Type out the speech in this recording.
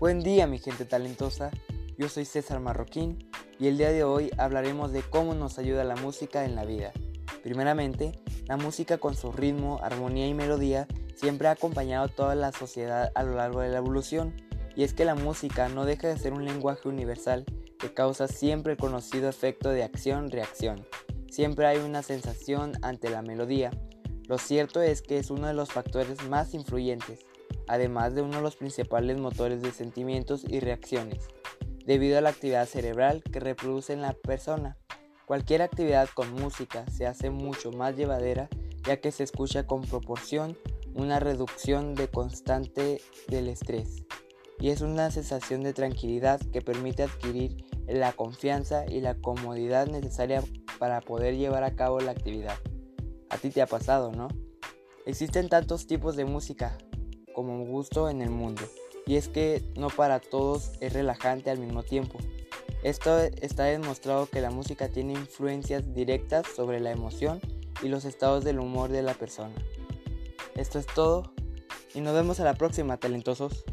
Buen día mi gente talentosa, yo soy César Marroquín y el día de hoy hablaremos de cómo nos ayuda la música en la vida. Primeramente, la música con su ritmo, armonía y melodía siempre ha acompañado a toda la sociedad a lo largo de la evolución, y es que la música no deja de ser un lenguaje universal que causa siempre el conocido efecto de acción-reacción. Siempre hay una sensación ante la melodía. Lo cierto es que es uno de los factores más influyentes además de uno de los principales motores de sentimientos y reacciones, debido a la actividad cerebral que reproduce en la persona. Cualquier actividad con música se hace mucho más llevadera ya que se escucha con proporción una reducción de constante del estrés y es una sensación de tranquilidad que permite adquirir la confianza y la comodidad necesaria para poder llevar a cabo la actividad. A ti te ha pasado, ¿no? Existen tantos tipos de música, como gusto en el mundo, y es que no para todos es relajante al mismo tiempo. Esto está demostrado que la música tiene influencias directas sobre la emoción y los estados del humor de la persona. Esto es todo y nos vemos a la próxima, talentosos.